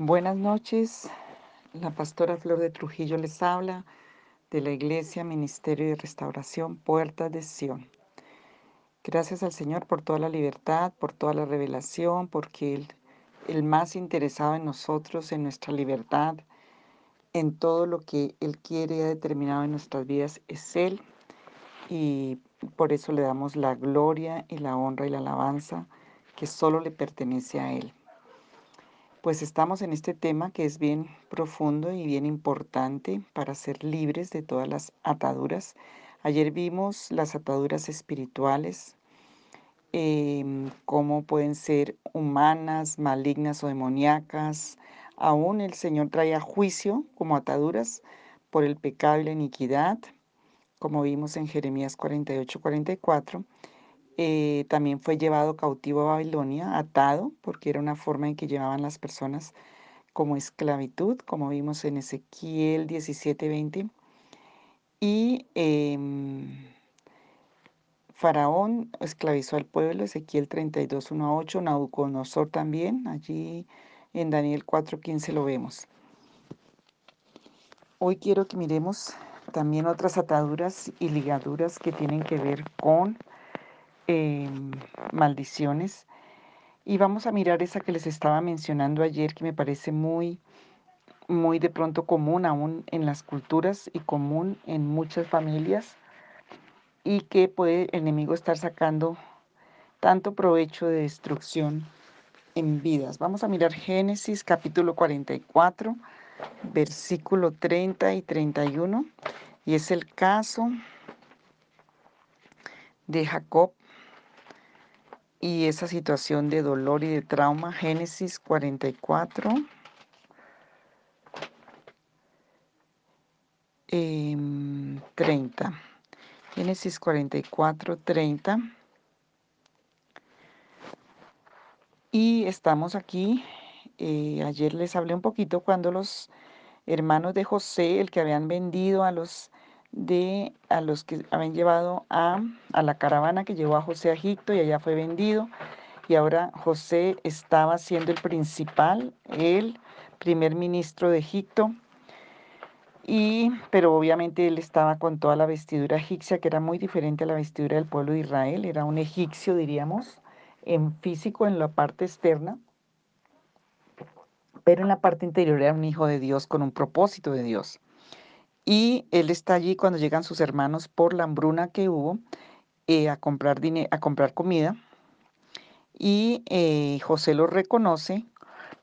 Buenas noches, la pastora Flor de Trujillo les habla de la Iglesia Ministerio de Restauración Puertas de Sion. Gracias al Señor por toda la libertad, por toda la revelación, porque el más interesado en nosotros, en nuestra libertad, en todo lo que Él quiere y ha determinado en nuestras vidas es Él. Y por eso le damos la gloria y la honra y la alabanza que solo le pertenece a Él. Pues estamos en este tema que es bien profundo y bien importante para ser libres de todas las ataduras. Ayer vimos las ataduras espirituales, em, cómo pueden ser humanas, malignas o demoníacas. Aún el Señor trae a juicio como ataduras por el pecado y la iniquidad, como vimos en Jeremías 48, 44. Eh, también fue llevado cautivo a Babilonia, atado, porque era una forma en que llevaban las personas como esclavitud, como vimos en Ezequiel 17:20. Y em, Faraón esclavizó al pueblo, Ezequiel 32, 1 a 8, Nabucodonosor también, allí en Daniel 4:15 lo vemos. Hoy quiero que miremos también otras ataduras y ligaduras que tienen que ver con Em, maldiciones. Y vamos a mirar esa que les estaba mencionando ayer, que me parece muy, muy de pronto común aún en las culturas y común en muchas familias y que puede el enemigo estar sacando tanto provecho de destrucción en vidas. Vamos a mirar Génesis capítulo 44, versículo 30 y 31, y es el caso de Jacob y esa situación de dolor y de trauma, Génesis 44. Eh, 30. Génesis 44, 30. Y estamos aquí. Eh, ayer les hablé un poquito cuando los hermanos de José, el que habían vendido a los de a los que habían llevado a, a la caravana que llevó a José a Egipto y allá fue vendido. Y ahora José estaba siendo el principal, el primer ministro de Egipto. Y, pero obviamente él estaba con toda la vestidura egipcia, que era muy diferente a la vestidura del pueblo de Israel. Era un egipcio, diríamos, en físico, en la parte externa. Pero en la parte interior era un hijo de Dios con un propósito de Dios. Y él está allí cuando llegan sus hermanos por la hambruna que hubo eh, a, comprar a comprar comida. Y eh, José los reconoce,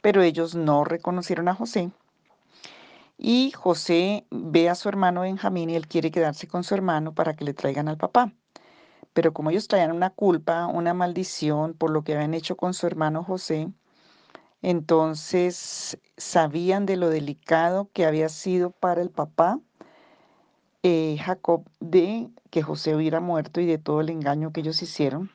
pero ellos no reconocieron a José. Y José ve a su hermano Benjamín y él quiere quedarse con su hermano para que le traigan al papá. Pero como ellos traían una culpa, una maldición por lo que habían hecho con su hermano José, entonces sabían de lo delicado que había sido para el papá eh, Jacob de que José hubiera muerto y de todo el engaño que ellos hicieron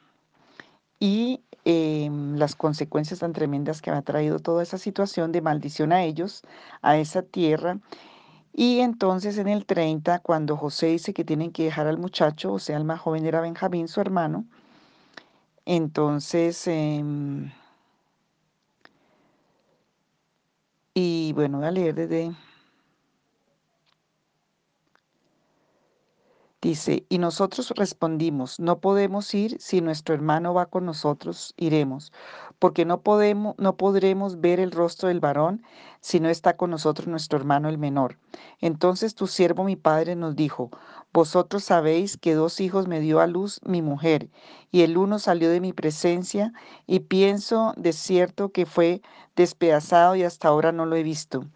y em, las consecuencias tan tremendas que había traído toda esa situación de maldición a ellos, a esa tierra. Y entonces en el 30, cuando José dice que tienen que dejar al muchacho, o sea, el más joven era Benjamín, su hermano, entonces, em, y bueno, voy a leer desde Dice, y nosotros respondimos, no podemos ir si nuestro hermano va con nosotros, iremos, porque no podemos no podremos ver el rostro del varón si no está con nosotros nuestro hermano el menor. Entonces tu siervo mi padre nos dijo, vosotros sabéis que dos hijos me dio a luz mi mujer, y el uno salió de mi presencia, y pienso de cierto que fue despedazado y hasta ahora no lo he visto.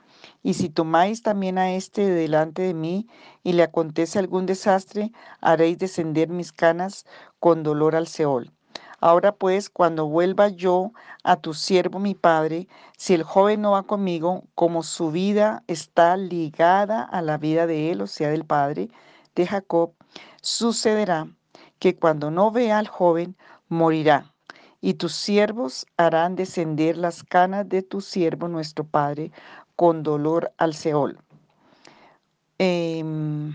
Y si tomáis también a este delante de mí y le acontece algún desastre, haréis descender mis canas con dolor al Seol. Ahora pues, cuando vuelva yo a tu siervo mi padre, si el joven no va conmigo, como su vida está ligada a la vida de él, o sea, del padre de Jacob, sucederá que cuando no vea al joven, morirá. Y tus siervos harán descender las canas de tu siervo nuestro padre con dolor al Seol. Em,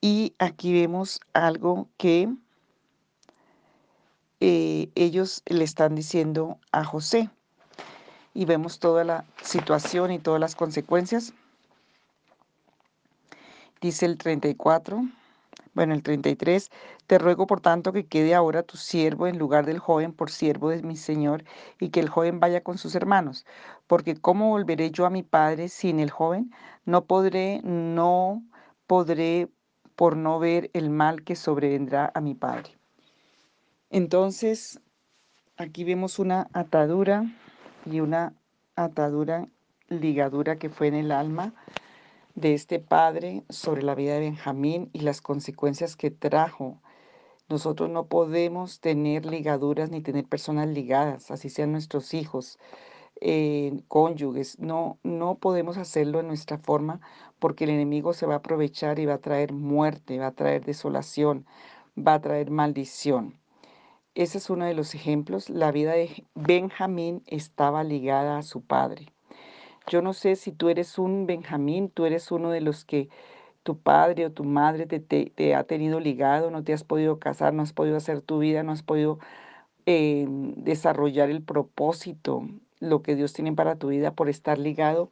y aquí vemos algo que eh, ellos le están diciendo a José. y vemos toda la situación y todas las consecuencias. Dice el 34, bueno, el 33, te ruego por tanto que quede ahora tu siervo en lugar del joven por siervo de mi señor y que el joven vaya con sus hermanos, porque cómo volveré yo a mi padre sin el joven, no podré, no podré por no ver el mal que sobrevendrá a mi padre. Entonces, aquí vemos una atadura y una atadura, ligadura que fue en el alma de este padre sobre la vida de Benjamín y las consecuencias que trajo. Nosotros no podemos tener ligaduras ni tener personas ligadas, así sean nuestros hijos, eh, cónyuges. No, no podemos hacerlo en nuestra forma porque el enemigo se va a aprovechar y va a traer muerte, va a traer desolación, va a traer maldición. Ese es uno de los ejemplos. La vida de Benjamín estaba ligada a su padre. Yo no sé si tú eres un Benjamín, tú eres uno de los que tu padre o tu madre te, ha tenido ligado, no te has podido casar, no has podido hacer tu vida, no has podido eh, desarrollar el propósito, lo que Dios tiene para tu vida por estar ligado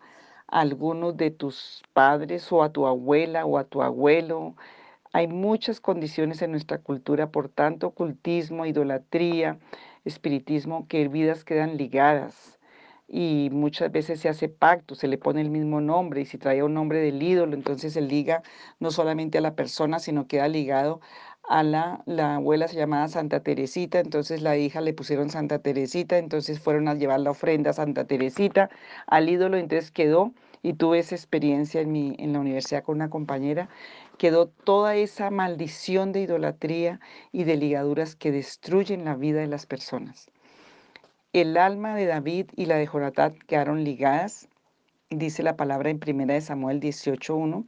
a algunos de tus padres o a tu abuela o a tu abuelo. Hay muchas condiciones en nuestra cultura, por tanto, ocultismo, idolatría, espiritismo, que vidas quedan ligadas y muchas veces se hace pacto, se le pone el mismo nombre y si traía un nombre del ídolo, entonces se liga no solamente a la persona, sino queda ligado a la, la abuela se llamaba Santa Teresita, entonces la hija le pusieron Santa Teresita, entonces fueron a llevar la ofrenda a Santa Teresita al ídolo, entonces quedó, y tuve esa experiencia en, mi, en la universidad con una compañera, quedó toda esa maldición de idolatría y de ligaduras que destruyen la vida de las personas. El alma de David y la de Jonatán quedaron ligadas, dice la palabra en 1 Samuel 18.1.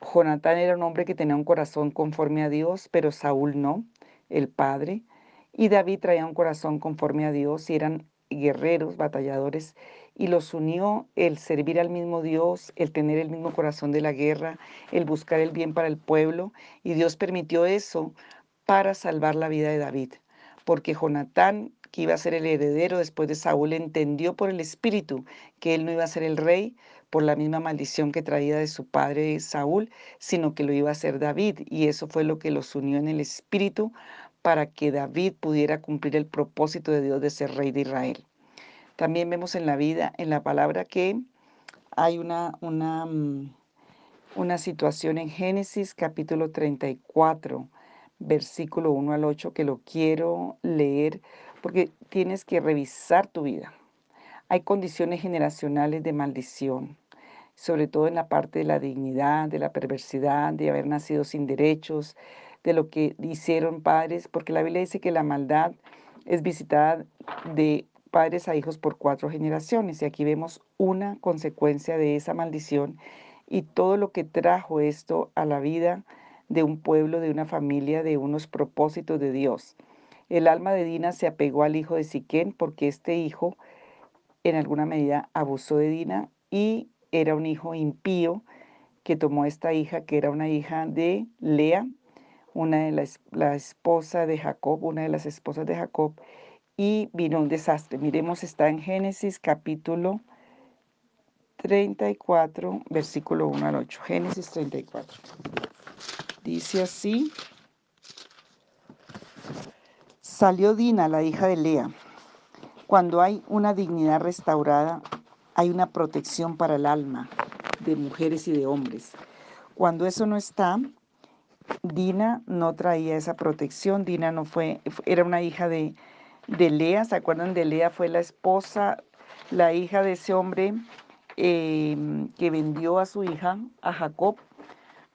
Jonatán era un hombre que tenía un corazón conforme a Dios, pero Saúl no, el padre. Y David traía un corazón conforme a Dios y eran guerreros, batalladores, y los unió el servir al mismo Dios, el tener el mismo corazón de la guerra, el buscar el bien para el pueblo, y Dios permitió eso para salvar la vida de David porque Jonatán, que iba a ser el heredero después de Saúl, entendió por el espíritu que él no iba a ser el rey por la misma maldición que traía de su padre Saúl, sino que lo iba a ser David. Y eso fue lo que los unió en el espíritu para que David pudiera cumplir el propósito de Dios de ser rey de Israel. También vemos en la vida, en la palabra, que hay una, una, mm, una situación en Génesis capítulo 34 versículo 1 al 8, que lo quiero leer porque tienes que revisar tu vida. Hay condiciones generacionales de maldición, sobre todo en la parte de la dignidad, de la perversidad, de haber nacido sin derechos, de lo que hicieron padres, porque la Biblia dice que la maldad es visitada de padres a hijos por cuatro generaciones. Y aquí vemos una consecuencia de esa maldición y todo lo que trajo esto a la vida de un pueblo, de una familia, de unos propósitos de Dios. El alma de Dina se apegó al hijo de Siquén porque este hijo en alguna medida abusó de Dina y era un hijo impío que tomó esta hija, que era una hija de Lea, una de las la esposa de Jacob, una de las esposas de Jacob, y vino un desastre. Miremos, está en Génesis capítulo 34, versículo 1 al 8. Génesis 34. Dice así, salió Dina, la hija de Lea. Cuando hay una dignidad restaurada, hay una protección para el alma de mujeres y de hombres. Cuando eso no está, Dina no traía esa protección. Dina no fue, era una hija de, de Lea. ¿Se acuerdan de Lea? Fue la esposa, la hija de ese hombre eh, que vendió a su hija, a Jacob,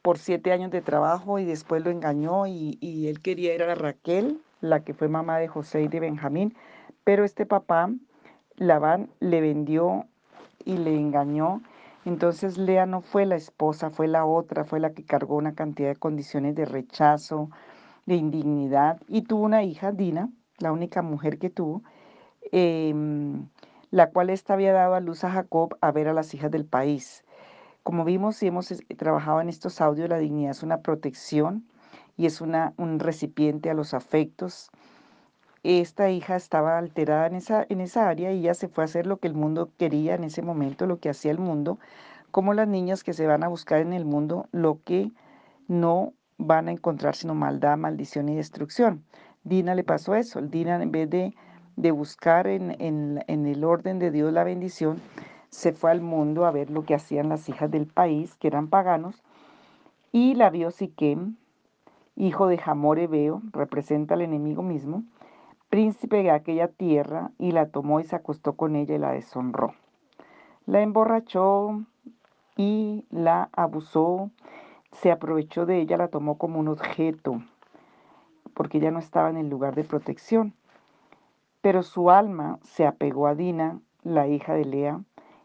por siete años de trabajo y después lo engañó y, él quería ir a Raquel, la que fue mamá de José y de Benjamín, pero este papá, Labán, le vendió y le engañó. Entonces Lea no fue la esposa, fue la otra, fue la que cargó una cantidad de condiciones de rechazo, de indignidad y tuvo una hija, Dina, la única mujer que tuvo, em, la cual ésta había dado a luz a Jacob a ver a las hijas del país. Como vimos y hemos trabajado en estos audios, la dignidad es una protección y es una, un recipiente a los afectos. esta hija estaba alterada en esa, en esa área y ella se fue a hacer lo que el mundo quería en ese momento, lo que hacía el mundo, como las niñas que se van a buscar en el mundo lo que no van a encontrar sino maldad, maldición y destrucción. Dina le pasó eso. Dina en vez de, de buscar en, en, en, el orden de Dios la bendición, se fue al mundo a ver lo que hacían las hijas del país, que eran paganos, y la vio Siquem, hijo de Jamor Ebeo, representa al enemigo mismo, príncipe de aquella tierra, y la tomó y se acostó con ella y la deshonró. La emborrachó y la abusó, se aprovechó de ella, la tomó como un objeto, porque ya no estaba en el lugar de protección. Pero su alma se apegó a Dina, la hija de Lea,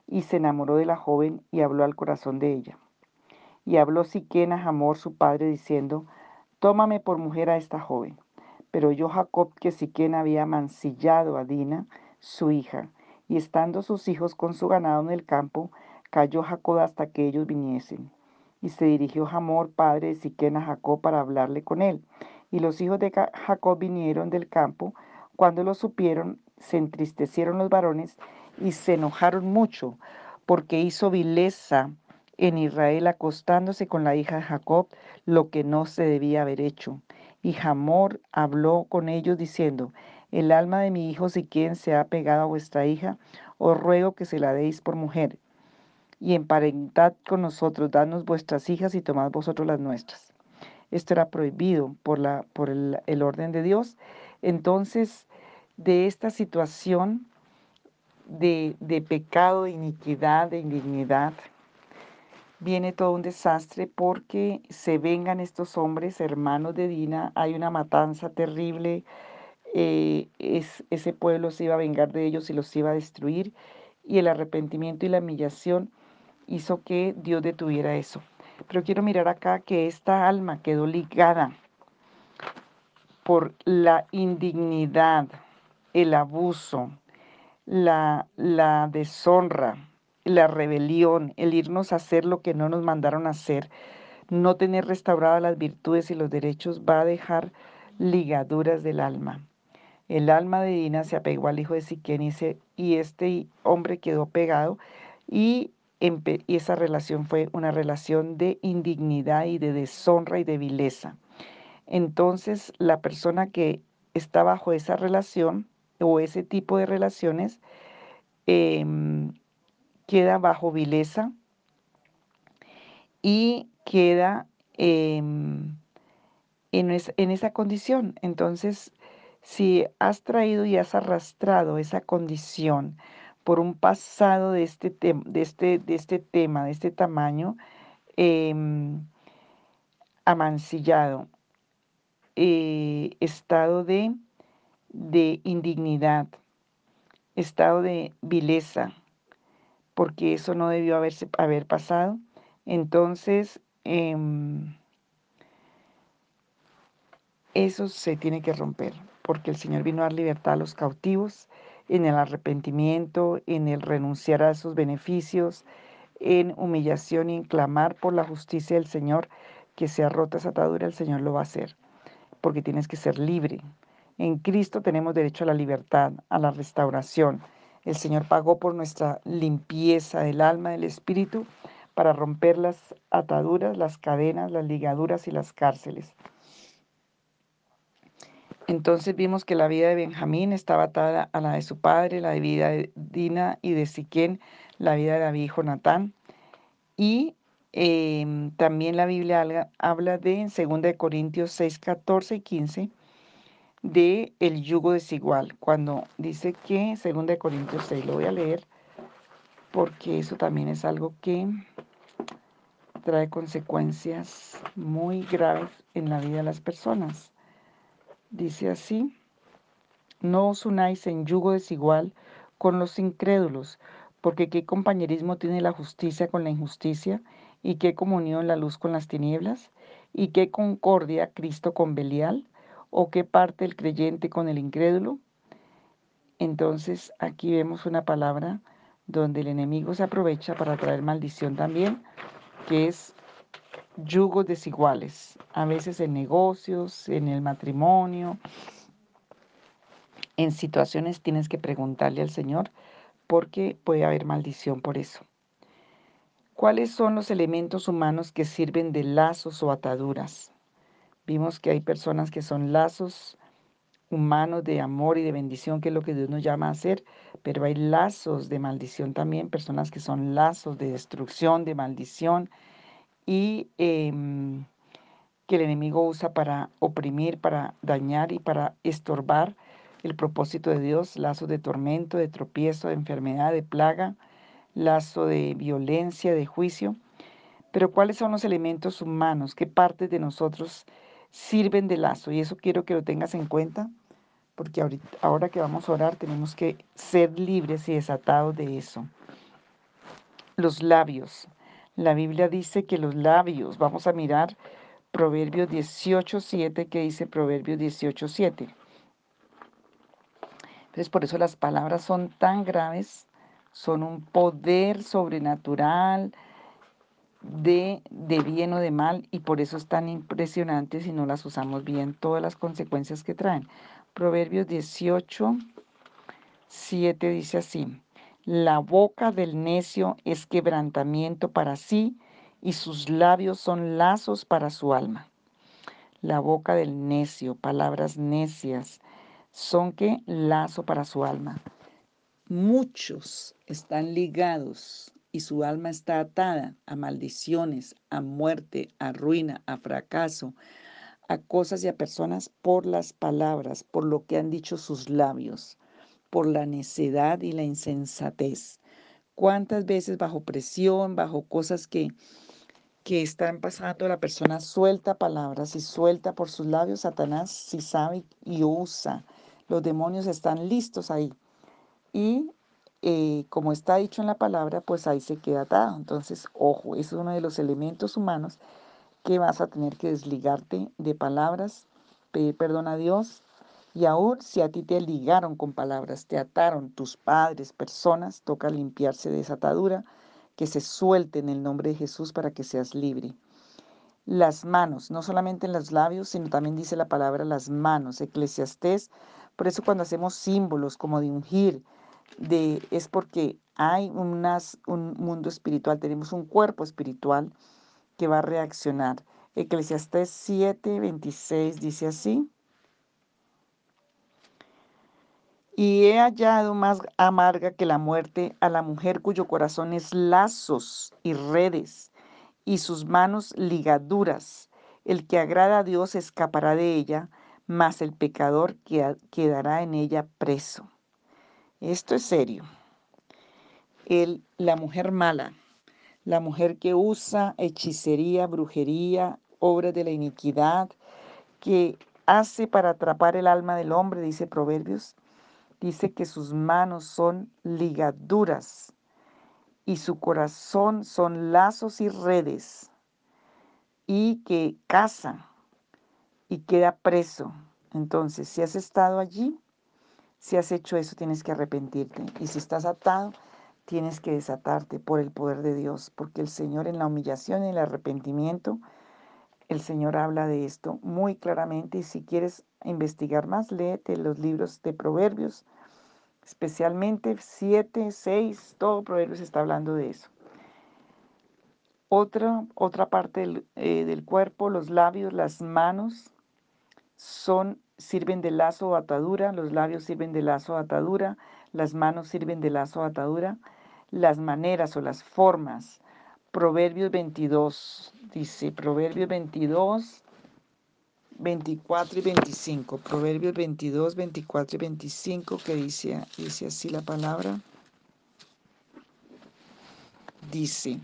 y se enamoró de la joven y habló al corazón de ella. Y habló Siquén a Hamor, su padre, diciendo, Tómame por mujer a esta joven. Pero yo Jacob, que Siquén había mancillado a Dina, su hija, y estando sus hijos con su ganado en el campo, cayó Jacob hasta que ellos viniesen. Y se dirigió Hamor, padre de Siquén, a Jacob para hablarle con él. Y los hijos de Jacob vinieron del campo. Cuando lo supieron, se entristecieron los varones y se enojaron mucho, porque hizo vileza en Israel acostándose con la hija de Jacob, lo que no se debía haber hecho. Y Hamor habló con ellos diciendo, el alma de mi hijo Siquén se ha pegado a vuestra hija, os ruego que se la deis por mujer. Y emparentad con nosotros, danos vuestras hijas y tomad vosotros las nuestras. Esto era prohibido por, la, por el, el orden de Dios. Entonces, de esta situación de, de pecado, de iniquidad, de indignidad, viene todo un desastre porque se vengan estos hombres, hermanos de Dina, hay una matanza terrible, eh, es, ese pueblo se iba a vengar de ellos y los iba a destruir, y el arrepentimiento y la humillación hizo que Dios detuviera eso. Pero quiero mirar acá que esta alma quedó ligada por la indignidad, el abuso, la, la deshonra, la rebelión, el irnos a hacer lo que no nos mandaron a hacer, no tener restauradas las virtudes y los derechos va a dejar ligaduras del alma. El alma de Dina se apegó al hijo de Siquén y, este hombre quedó pegado y, y esa relación fue una relación de indignidad y de deshonra y de vileza. Entonces la persona que está bajo esa relación o ese tipo de relaciones eh, queda bajo vileza y queda eh, en, es, en esa condición. Entonces, si has traído y has arrastrado esa condición por un pasado de este, de este, de este tema, de este tamaño, eh, amancillado, eh, estado de, de indignidad, estado de vileza, porque eso no debió haberse, haber pasado. Entonces, eh, eso se tiene que romper, porque el Señor vino a dar libertad a los cautivos en el arrepentimiento, en el renunciar a sus beneficios, en humillación y en clamar por la justicia del Señor, que sea rota esa atadura, el Señor lo va a hacer, porque tienes que ser libre. En Cristo tenemos derecho a la libertad, a la restauración. El Señor pagó por nuestra limpieza del alma, del espíritu, para romper las ataduras, las cadenas, las ligaduras y las cárceles. Entonces vimos que la vida de Benjamín estaba atada a la de su padre, la de vida de Dina y de Siquén, la vida de David y Jonatán. Y eh, también la Biblia habla de, en 2 Corintios 6, 14 y 15, de el yugo desigual, cuando dice que, 2 Corintios 6, lo voy a leer, porque eso también es algo que trae consecuencias muy graves en la vida de las personas. Dice así, no os unáis en yugo desigual con los incrédulos, porque qué compañerismo tiene la justicia con la injusticia, y qué comunión la luz con las tinieblas, y qué concordia Cristo con Belial, o qué parte el creyente con el incrédulo. Entonces aquí vemos una palabra donde el enemigo se aprovecha para traer maldición también, que es yugos desiguales, a veces en negocios, en el matrimonio, En situaciones tienes que preguntarle al Señor porque puede haber maldición por eso. ¿Cuáles son los elementos humanos que sirven de lazos o ataduras? Vimos que hay personas que son lazos humanos de amor y de bendición, que es lo que Dios nos llama a hacer, pero hay lazos de maldición también, personas que son lazos de destrucción, de maldición, y em, que el enemigo usa para oprimir, para dañar y para estorbar el propósito de Dios, lazos de tormento, de tropiezo, de enfermedad, de plaga, lazo de violencia, de juicio. Pero ¿cuáles son los elementos humanos? ¿Qué partes de nosotros sirven de lazo? Y eso quiero que lo tengas en cuenta, porque ahorita, ahora que vamos a orar tenemos que ser libres y desatados de eso. Los labios. La Biblia dice que los labios, vamos a mirar Proverbios 18.7, que dice Proverbios 18.7. Entonces por eso las palabras son tan graves, son un poder sobrenatural de, de bien o de mal y por eso es tan impresionante si no las usamos bien todas las consecuencias que traen. Proverbios 18, 7 dice así, la boca del necio es quebrantamiento para sí y sus labios son lazos para su alma. La boca del necio, palabras necias, son que lazo para su alma. Muchos están ligados y su alma está atada a maldiciones, a muerte, a ruina, a fracaso, a cosas y a personas por las palabras, por lo que han dicho sus labios, por la necedad y la insensatez. ¿Cuántas veces bajo presión, bajo cosas que, que están pasando, la persona suelta palabras y suelta por sus labios? Satanás si sabe y usa los demonios están listos ahí. Y eh, como está dicho en la palabra, pues ahí se queda atado. Entonces, ojo, es uno de los elementos humanos que vas a tener que desligarte de palabras, pedir perdón a Dios. Y aún si a ti te ligaron con palabras, te ataron tus padres, personas, toca limpiarse de esa atadura, que se suelte en el nombre de Jesús para que seas libre las manos, no solamente en los labios, sino también dice la palabra las manos, eclesiastés. Por eso cuando hacemos símbolos como de ungir, de, es porque hay un mundo espiritual, tenemos un cuerpo espiritual que va a reaccionar. Eclesiastés 7, 26 dice así. Y he hallado más amarga que la muerte a la mujer cuyo corazón es lazos y redes y sus manos ligaduras. El que agrada a Dios escapará de ella, mas el pecador quedará en ella preso. Esto es serio. El, la mujer mala, la mujer que usa hechicería, brujería, obras de la iniquidad, que hace para atrapar el alma del hombre, dice Proverbios, dice que sus manos son ligaduras y su corazón son lazos y redes, y que caza y queda preso. Entonces, si has estado allí, si has hecho eso, tienes que arrepentirte. Y si estás atado, tienes que desatarte por el poder de Dios, porque el Señor en la humillación y el arrepentimiento, el Señor habla de esto muy claramente. Y si quieres investigar más, léete los libros de Proverbios, especialmente 7, 6, todo Proverbios está hablando de eso. Otra, otra parte del, eh, del, cuerpo, los labios, las manos, son, sirven de lazo o atadura, los labios sirven de lazo o atadura, las manos sirven de lazo o atadura, las maneras o las formas. Proverbios 22, dice, Proverbios 22, 24 y 25. Proverbios 22, 24 y 25 que dice, dice así la palabra. Dice,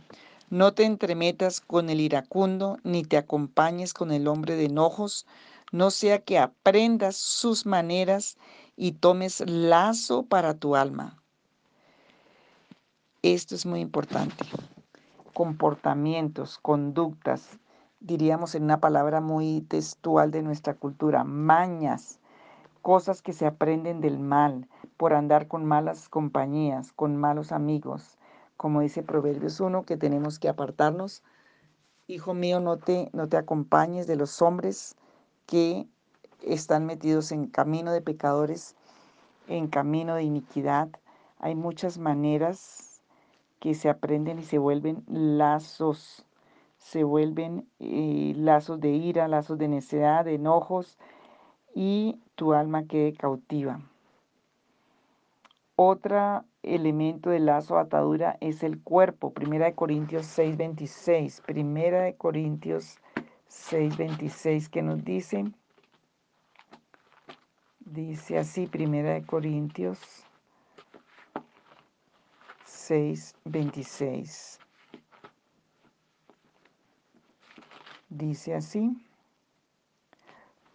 no te entremetas con el iracundo, ni te acompañes con el hombre de enojos, no sea que aprendas sus maneras y tomes lazo para tu alma. Esto es muy importante. Comportamientos, conductas, diríamos en una palabra muy textual de nuestra cultura, mañas, cosas que se aprenden del mal, por andar con malas compañías, con malos amigos. Como dice Proverbios 1, que tenemos que apartarnos. Hijo mío, no te, no te acompañes de los hombres que están metidos en camino de pecadores en camino de iniquidad. Hay muchas maneras que se aprenden y se vuelven lazos, se vuelven eh, lazos de ira, lazos de necedad, de enojos y tu alma quede cautiva. Otro elemento de lazo atadura es el cuerpo. Primera de Corintios 6:26. Primera de Corintios 6:26 que nos dice, dice así, Primera de Corintios 6:26. Dice así.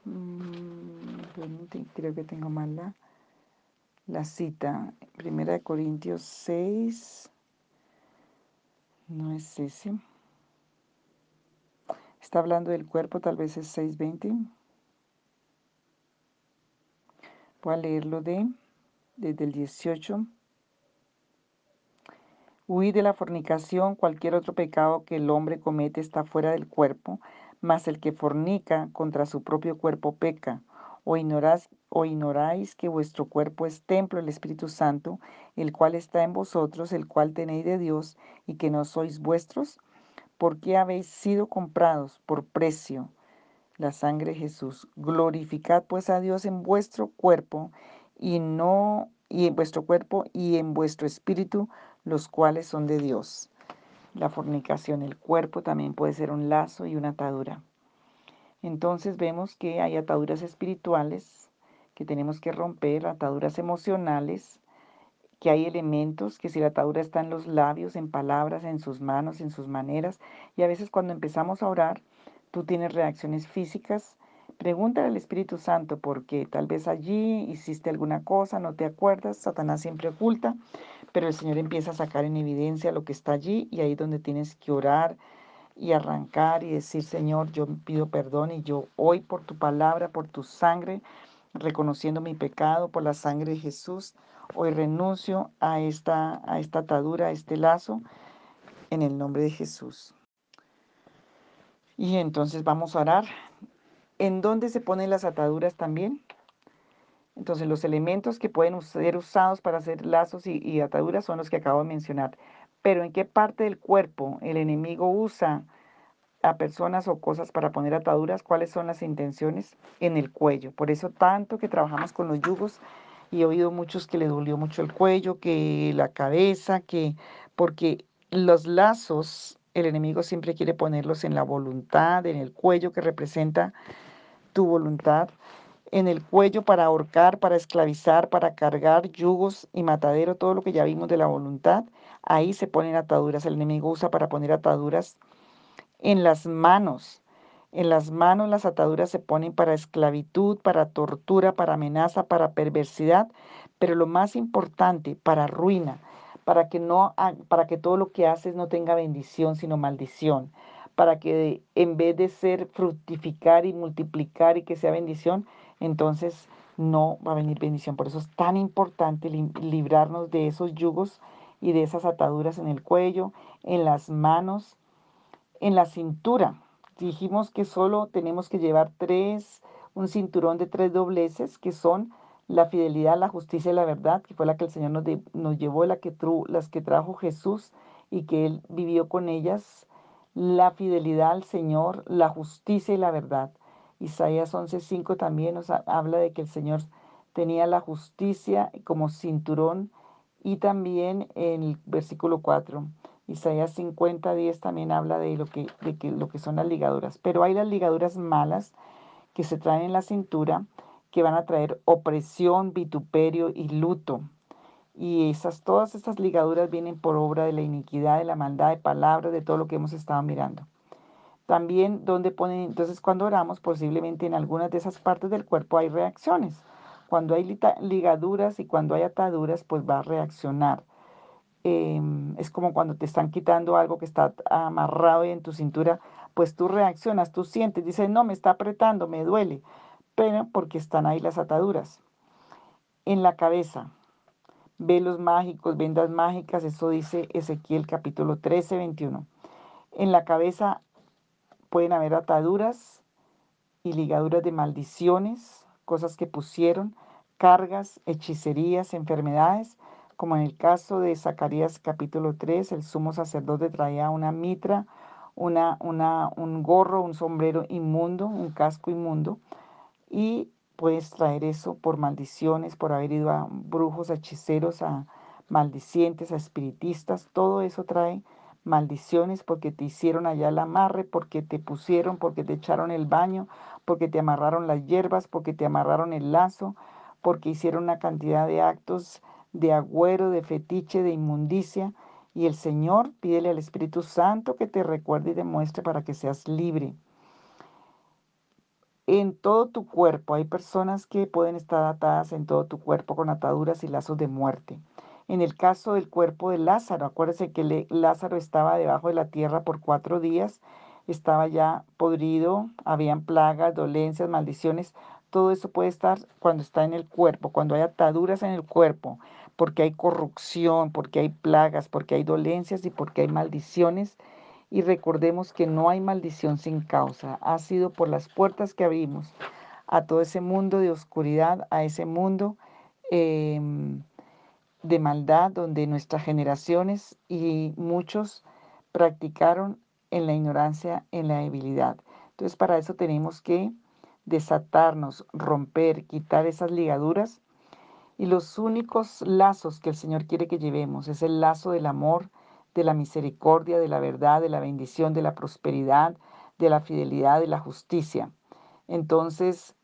Mm, creo que tengo mal la la cita, Primera de Corintios 6, no es ese. Está hablando del cuerpo, tal vez es 6.20. Voy a leerlo de, desde el 18. Huid de la fornicación, cualquier otro pecado que el hombre comete está fuera del cuerpo, mas el que fornica contra su propio cuerpo peca. ¿O, ¿O ignoráis que vuestro cuerpo es templo del Espíritu Santo, el cual está en vosotros, el cual tenéis de Dios, y que no sois vuestros? Porque habéis sido comprados por precio la sangre de Jesús. Glorificad pues a Dios en vuestro cuerpo y no y en vuestro cuerpo y en vuestro espíritu, los cuales son de Dios. La fornicación, el cuerpo también puede ser un lazo y una atadura. Entonces vemos que hay ataduras espirituales que tenemos que romper, ataduras emocionales, que hay elementos, que si la atadura está en los labios, en palabras, en sus manos, en sus maneras, y a veces cuando empezamos a orar, tú tienes reacciones físicas, pregúntale al Espíritu Santo porque tal vez allí hiciste alguna cosa, no te acuerdas, Satanás siempre oculta, pero el Señor empieza a sacar en evidencia lo que está allí y ahí es donde tienes que orar, y arrancar y decir, Señor, yo pido perdón y yo hoy por tu palabra, por tu sangre, reconociendo mi pecado por la sangre de Jesús, hoy renuncio a esta, a esta atadura, a este lazo, en el nombre de Jesús. Y entonces vamos a orar. ¿En dónde se ponen las ataduras también? Entonces los elementos que pueden ser usados para hacer lazos y, y ataduras son los que acabo de mencionar. Pero ¿en qué parte del cuerpo el enemigo usa a personas o cosas para poner ataduras? ¿Cuáles son las intenciones? En el cuello. Por eso tanto que trabajamos con los yugos y he oído muchos que le dolió mucho el cuello, que la cabeza, que porque los lazos el enemigo siempre quiere ponerlos en la voluntad, en el cuello que representa tu voluntad en el cuello para ahorcar, para esclavizar, para cargar yugos y matadero, todo lo que ya vimos de la voluntad, ahí se ponen ataduras. El enemigo usa para poner ataduras en las manos. En las manos las ataduras se ponen para esclavitud, para tortura, para amenaza, para perversidad, pero lo más importante, para ruina, para que no para que todo lo que haces no tenga bendición, sino maldición, para que en vez de ser fructificar y multiplicar y que sea bendición, entonces no va a venir bendición. Por eso es tan importante librarnos de esos yugos y de esas ataduras en el cuello, en las manos, en la cintura. Dijimos que solo tenemos que llevar tres, un cinturón de tres dobleces, que son la fidelidad, la justicia y la verdad, que fue la que el Señor nos, nos llevó, las que trajo Jesús y que Él vivió con ellas. La fidelidad al Señor, la justicia y la verdad. Isaías 11:5 también nos habla de que el Señor tenía la justicia como cinturón y también en el versículo 4. Isaías 50:10 también habla de lo que, de que, lo que son las ligaduras. Pero hay las ligaduras malas que se traen en la cintura que van a traer opresión, vituperio y luto. Y esas, todas estas ligaduras vienen por obra de la iniquidad, de la maldad, de palabras, de todo lo que hemos estado mirando. También donde ponen, entonces cuando oramos, posiblemente en algunas de esas partes del cuerpo hay reacciones. Cuando hay ligaduras y cuando hay ataduras, pues va a reaccionar. Em, es como cuando te están quitando algo que está amarrado en tu cintura, pues tú reaccionas, tú sientes, dices, no, me está apretando, me duele, pero porque están ahí las ataduras. En la cabeza, velos mágicos, vendas mágicas, eso dice Ezequiel capítulo 13, 21. En la cabeza Pueden haber ataduras y ligaduras de maldiciones, cosas que pusieron cargas, hechicerías, enfermedades, como en el caso de Zacarías capítulo 3, el sumo sacerdote traía una mitra, una, una, un gorro, un sombrero inmundo, un casco inmundo, y puedes traer eso por maldiciones, por haber ido a brujos, a hechiceros, a maldicientes, a espiritistas, todo eso trae maldiciones porque te hicieron allá el amarre, porque te pusieron, porque te echaron el baño, porque te amarraron las hierbas, porque te amarraron el lazo, porque hicieron una cantidad de actos de agüero, de fetiche, de inmundicia. Y el Señor pídele al Espíritu Santo que te recuerde y demuestre para que seas libre. En todo tu cuerpo hay personas que pueden estar atadas en todo tu cuerpo con ataduras y lazos de muerte. En el caso del cuerpo de Lázaro, acuérdese que Lázaro estaba debajo de la tierra por cuatro días, estaba ya podrido, habían plagas, dolencias, maldiciones. Todo eso puede estar cuando está en el cuerpo, cuando hay ataduras en el cuerpo, porque hay corrupción, porque hay plagas, porque hay dolencias y porque hay maldiciones. Y recordemos que no hay maldición sin causa. Ha sido por las puertas que abrimos a todo ese mundo de oscuridad, a ese mundo em, de maldad donde nuestras generaciones y muchos practicaron en la ignorancia, en la debilidad. Entonces para eso tenemos que desatarnos, romper, quitar esas ligaduras y los únicos lazos que el Señor quiere que llevemos es el lazo del amor, de la misericordia, de la verdad, de la bendición, de la prosperidad, de la fidelidad, de la justicia. Entonces,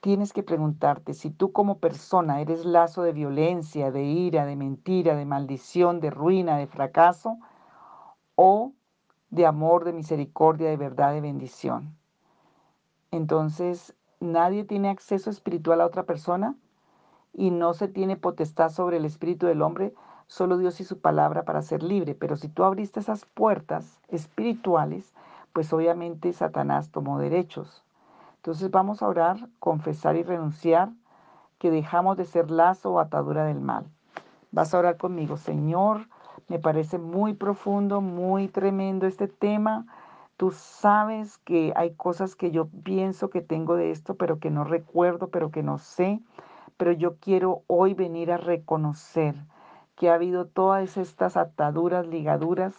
tienes que preguntarte si tú como persona eres lazo de violencia, de ira, de mentira, de maldición, de ruina, de fracaso, o de amor, de misericordia, de verdad, de bendición. Entonces, nadie tiene acceso espiritual a otra persona y no se tiene potestad sobre el espíritu del hombre, solo Dios y su palabra para ser libre. Pero si tú abriste esas puertas espirituales, pues obviamente Satanás tomó derechos. Entonces vamos a orar, confesar y renunciar que dejamos de ser lazo o atadura del mal. Vas a orar conmigo, Señor, me parece muy profundo, muy tremendo este tema. Tú sabes que hay cosas que yo pienso que tengo de esto, pero que no recuerdo, pero que no sé pero yo quiero hoy venir a reconocer que ha habido todas estas ataduras, ligaduras,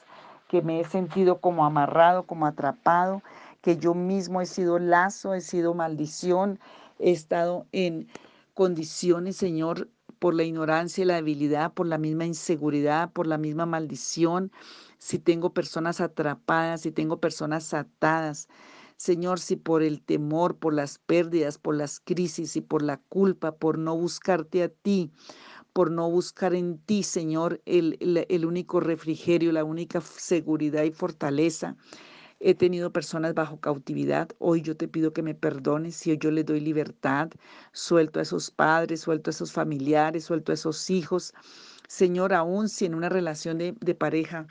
que me he sentido como amarrado, como atrapado, que yo mismo he sido lazo, he sido maldición, he estado en condiciones, Señor, por la ignorancia y la debilidad, por la misma inseguridad, por la misma maldición, si tengo personas atrapadas, si tengo personas atadas, Señor, si por el temor, por las pérdidas, por las crisis y por la culpa, por no buscarte a ti, por no buscar en ti, Señor, el, el, único refrigerio, la única seguridad y fortaleza. He tenido personas bajo cautividad. Hoy yo te pido que me perdones si yo les doy libertad. Suelto a esos padres, suelto a esos familiares, suelto a esos hijos. Señor, aún si en una relación de, de pareja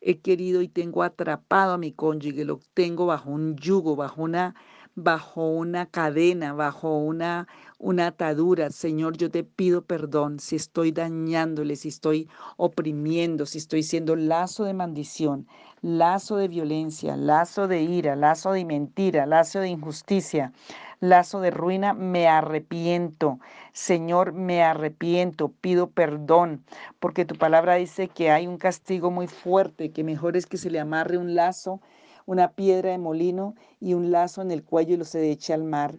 he querido y tengo atrapado a mi cónyuge, lo tengo bajo un yugo, bajo una, bajo una cadena, bajo una, una atadura. Señor, yo te pido perdón si estoy dañándole, si estoy oprimiendo, si estoy siendo lazo de maldición, lazo de violencia, lazo de ira, lazo de mentira, lazo de injusticia, lazo de ruina, me arrepiento. Señor, me arrepiento, pido perdón, porque tu palabra dice que hay un castigo muy fuerte, que mejor es que se le amarre un lazo, una piedra de molino y un lazo en el cuello y lo se eche al mar.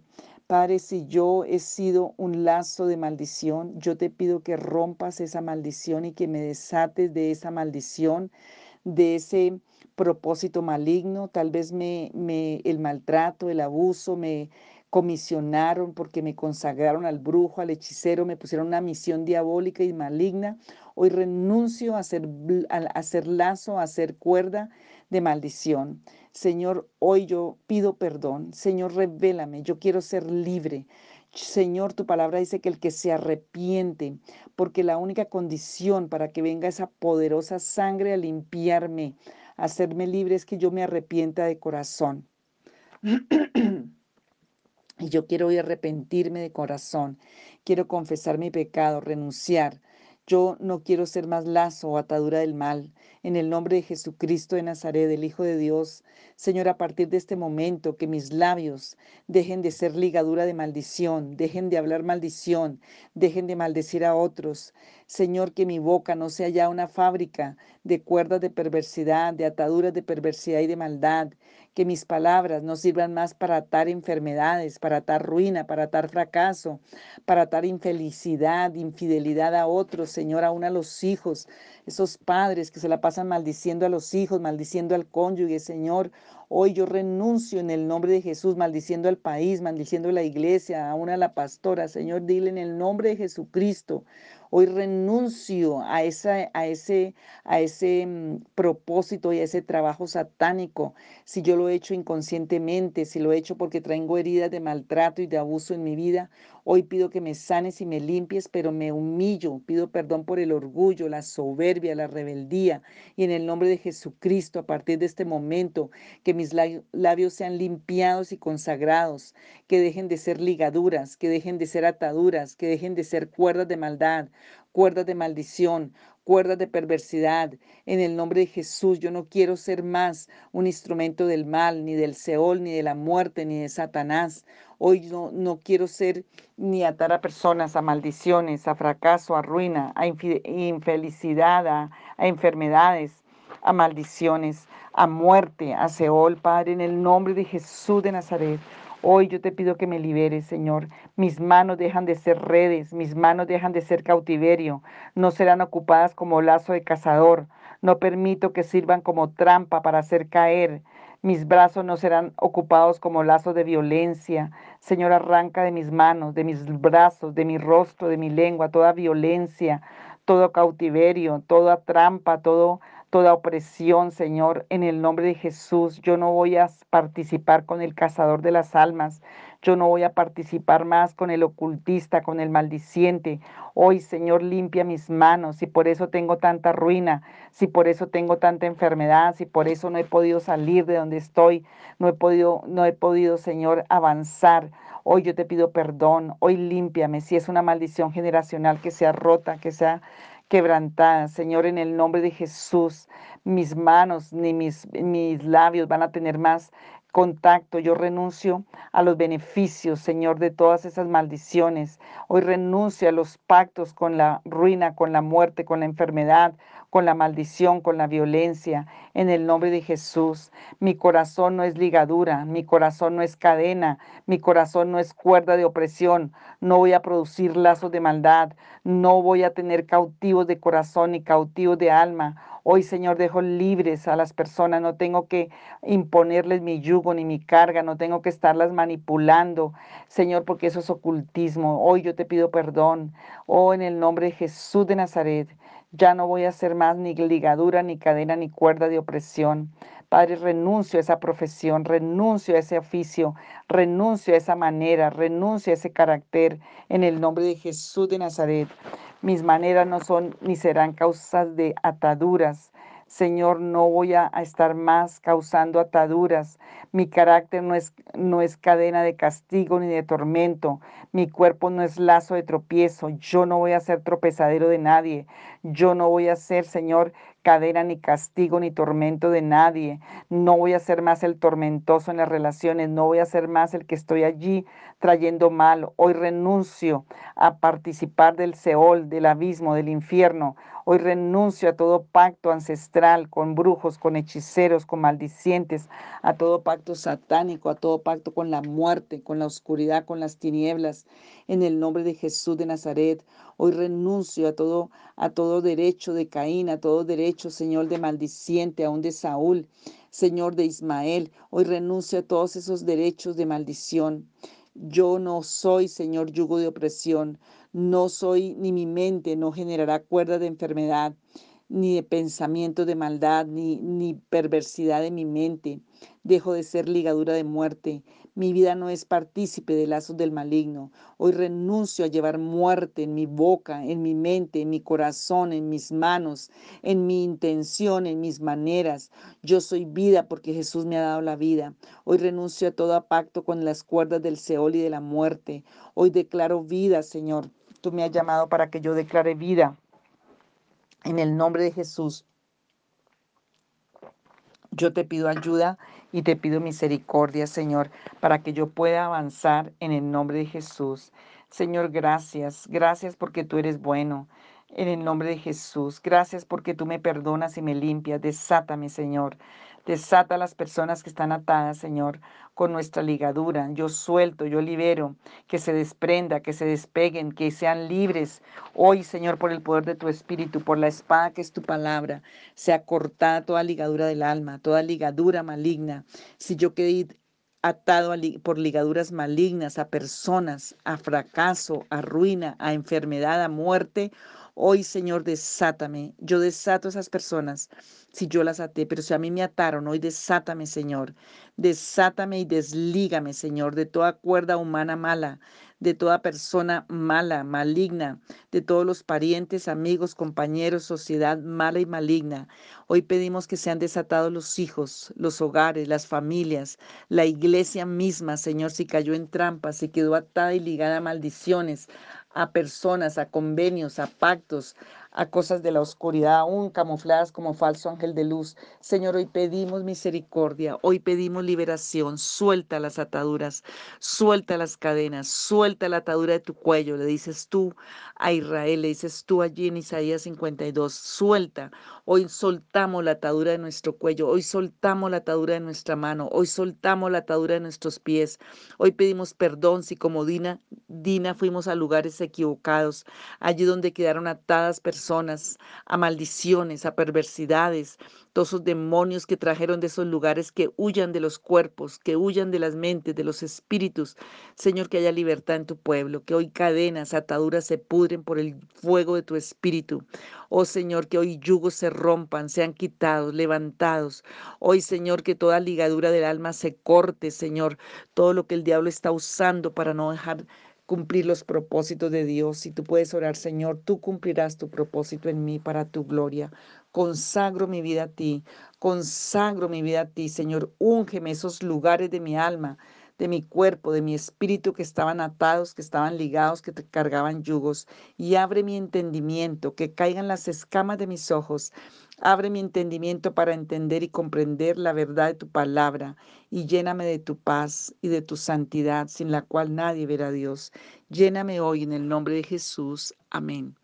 Padre, si yo he sido un lazo de maldición, yo te pido que rompas esa maldición y que me desates de esa maldición, de ese propósito maligno, tal vez me, el maltrato, el abuso, me comisionaron porque me consagraron al brujo, al hechicero, me pusieron una misión diabólica y maligna. Hoy renuncio a hacer, a hacer lazo, a hacer cuerda de maldición. Señor, hoy yo pido perdón. Señor, revélame. Yo quiero ser libre. Señor, tu palabra dice que el que se arrepiente, porque la única condición para que venga esa poderosa sangre a limpiarme, a hacerme libre, es que yo me arrepienta de corazón. Y yo quiero hoy arrepentirme de corazón, quiero confesar mi pecado, renunciar. Yo no quiero ser más lazo o atadura del mal. En el nombre de Jesucristo de Nazaret, el Hijo de Dios, Señor, a partir de este momento, que mis labios dejen de ser ligadura de maldición, dejen de hablar maldición, dejen de maldecir a otros. Señor, que mi boca no sea ya una fábrica de cuerdas de perversidad, de ataduras de perversidad y de maldad. Que mis palabras no sirvan más para atar enfermedades, para atar ruina, para atar fracaso, para atar infelicidad, infidelidad a otros, Señor, aún a los hijos, esos padres que se la pasan maldiciendo a los hijos, maldiciendo al cónyuge, Señor. Hoy yo renuncio en el nombre de Jesús, maldiciendo al país, maldiciendo a la iglesia, aún a la pastora. Señor, dile en el nombre de Jesucristo. Hoy renuncio a, esa, a ese, a ese mm, propósito y a ese trabajo satánico. Si yo lo he hecho inconscientemente, si lo he hecho porque traigo heridas de maltrato y de abuso en mi vida, hoy pido que me sanes y me limpies, pero me humillo. Pido perdón por el orgullo, la soberbia, la rebeldía. Y en el nombre de Jesucristo, a partir de este momento, que mis labios sean limpiados y consagrados, que dejen de ser ligaduras, que dejen de ser ataduras, que dejen de ser cuerdas de maldad, cuerdas de maldición, cuerdas de perversidad. En el nombre de Jesús, yo no quiero ser más un instrumento del mal, ni del Seol, ni de la muerte, ni de Satanás. Hoy no, no quiero ser ni atar a personas a maldiciones, a fracaso, a ruina, a infelicidad, a, a enfermedades, a maldiciones, a muerte, a Seol, Padre, en el nombre de Jesús de Nazaret. Hoy yo te pido que me liberes, Señor. Mis manos dejan de ser redes, mis manos dejan de ser cautiverio, no serán ocupadas como lazo de cazador. No permito que sirvan como trampa para hacer caer. Mis brazos no serán ocupados como lazo de violencia. Señor, arranca de mis manos, de mis brazos, de mi rostro, de mi lengua, toda violencia, todo cautiverio, toda trampa, todo toda opresión, Señor, en el nombre de Jesús. Yo no voy a participar con el cazador de las almas. Yo no voy a participar más con el ocultista, con el maldiciente. Hoy, Señor, limpia mis manos. Si por eso tengo tanta ruina, si por eso tengo tanta enfermedad, si por eso no he podido salir de donde estoy, no he podido, no he podido, Señor, avanzar. Hoy yo te pido perdón. Hoy límpiame. Si es una maldición generacional que sea rota, que sea quebrantada. Señor, en el nombre de Jesús, mis manos ni mis, mis labios van a tener más contacto. Yo renuncio a los beneficios, Señor, de todas esas maldiciones. Hoy renuncio a los pactos con la ruina, con la muerte, con la enfermedad, con la maldición, con la violencia. En el nombre de Jesús, mi corazón no es ligadura, mi corazón no es cadena, mi corazón no es cuerda de opresión. No voy a producir lazos de maldad, no voy a tener cautivos de corazón ni cautivos de alma. Hoy, Señor, dejo libres a las personas. No tengo que imponerles mi yugo ni mi carga. No tengo que estarlas manipulando, Señor, porque eso es ocultismo. Hoy yo te pido perdón. Oh, en el nombre de Jesús de Nazaret. Ya no voy a hacer más ni ligadura, ni cadena, ni cuerda de opresión. Padre, renuncio a esa profesión, renuncio a ese oficio, renuncio a esa manera, renuncio a ese carácter en el nombre de Jesús de Nazaret. Mis maneras no son ni serán causas de ataduras. Señor, no voy a, estar más causando ataduras. Mi carácter no es, no es cadena de castigo ni de tormento. Mi cuerpo no es lazo de tropiezo. Yo no voy a ser tropezadero de nadie. Yo no voy a ser, Señor, cadena ni castigo ni tormento de nadie. No voy a ser más el tormentoso en las relaciones. No voy a ser más el que estoy allí trayendo mal. Hoy renuncio a participar del Seol, del abismo, del infierno. Hoy renuncio a todo pacto ancestral con brujos, con hechiceros, con maldicientes, a todo pacto satánico, a todo pacto con la muerte, con la oscuridad, con las tinieblas. En el nombre de Jesús de Nazaret, hoy renuncio a todo a todo derecho de Caín, a todo derecho, Señor, de maldiciente, aún de Saúl, Señor de Ismael. Hoy renuncio a todos esos derechos de maldición. Yo no soy, Señor, yugo de opresión. No soy, ni mi mente no generará cuerda de enfermedad, ni de pensamiento de maldad, ni, ni perversidad de mi mente. Dejo de ser ligadura de muerte. Mi vida no es partícipe de lazos del maligno. Hoy renuncio a llevar muerte en mi boca, en mi mente, en mi corazón, en mis manos, en mi intención, en mis maneras. Yo soy vida porque Jesús me ha dado la vida. Hoy renuncio a todo pacto con las cuerdas del Seol y de la muerte. Hoy declaro vida, Señor. Tú me has llamado para que yo declare vida. En el nombre de Jesús, yo te pido ayuda y te pido misericordia, Señor, para que yo pueda avanzar en el nombre de Jesús. Señor, gracias. Gracias porque tú eres bueno. En el nombre de Jesús. Gracias porque tú me perdonas y me limpias. Desátame, Señor. Desata a las personas que están atadas, Señor, con nuestra ligadura. Yo suelto, yo libero, que se desprenda, que se despeguen, que sean libres. Hoy, Señor, por el poder de tu Espíritu, por la espada que es tu palabra, sea cortada toda ligadura del alma, toda ligadura maligna. Si yo quedé atado por ligaduras malignas a personas, a fracaso, a ruina, a enfermedad, a muerte, Hoy, Señor, desátame. Yo desato a esas personas si yo las até, pero si a mí me ataron, hoy desátame, Señor. Desátame y deslígame, Señor, de toda cuerda humana mala, de toda persona mala, maligna, de todos los parientes, amigos, compañeros, sociedad mala y maligna. Hoy pedimos que sean desatados los hijos, los hogares, las familias, la iglesia misma, Señor, si cayó en trampas, si quedó atada y ligada a maldiciones, a personas, a convenios, a pactos, a cosas de la oscuridad, aún camufladas como falso ángel de luz. Señor, hoy pedimos misericordia, hoy pedimos liberación. Suelta las ataduras, suelta las cadenas, suelta la atadura de tu cuello. Le dices tú a Israel, le dices tú allí en Isaías 52, suelta. Hoy soltamos la atadura de nuestro cuello, hoy soltamos la atadura de nuestra mano, hoy soltamos la atadura de nuestros pies. Hoy pedimos perdón si como Dina, Dina fuimos a lugares equivocados, allí donde quedaron atadas a maldiciones, a perversidades, todos esos demonios que trajeron de esos lugares que huyan de los cuerpos, que huyan de las mentes, de los espíritus. Señor, que haya libertad en tu pueblo, que hoy cadenas, ataduras se pudren por el fuego de tu espíritu. Oh Señor, que hoy yugos se rompan, sean quitados, levantados. Hoy, Señor, que toda ligadura del alma se corte, Señor. Todo lo que el diablo está usando para no dejar cumplir los propósitos de Dios. Si tú puedes orar, Señor, tú cumplirás tu propósito en mí para tu gloria. Consagro mi vida a ti, consagro mi vida a ti, Señor. Úngeme esos lugares de mi alma, de mi cuerpo, de mi espíritu que estaban atados, que estaban ligados, que te cargaban yugos. Y abre mi entendimiento, que caigan las escamas de mis ojos Abre mi entendimiento para entender y comprender la verdad de tu palabra y lléname de tu paz y de tu santidad sin la cual nadie verá a Dios. Lléname hoy en el nombre de Jesús. Amén.